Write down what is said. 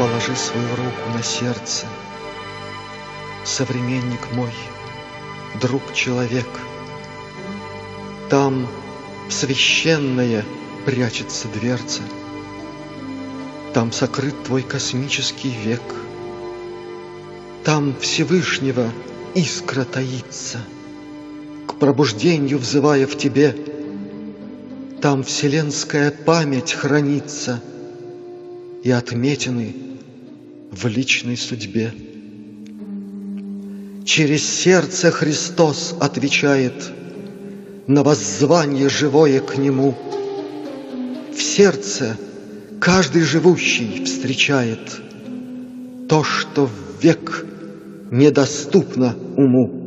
Положи свою руку на сердце, Современник мой, друг-человек. Там священная прячется дверца, Там сокрыт твой космический век, Там Всевышнего искра таится, К пробуждению взывая в тебе, Там вселенская память хранится. И отметины в личной судьбе. Через сердце Христос отвечает На воззвание живое к Нему. В сердце каждый живущий встречает То, что в век недоступно уму.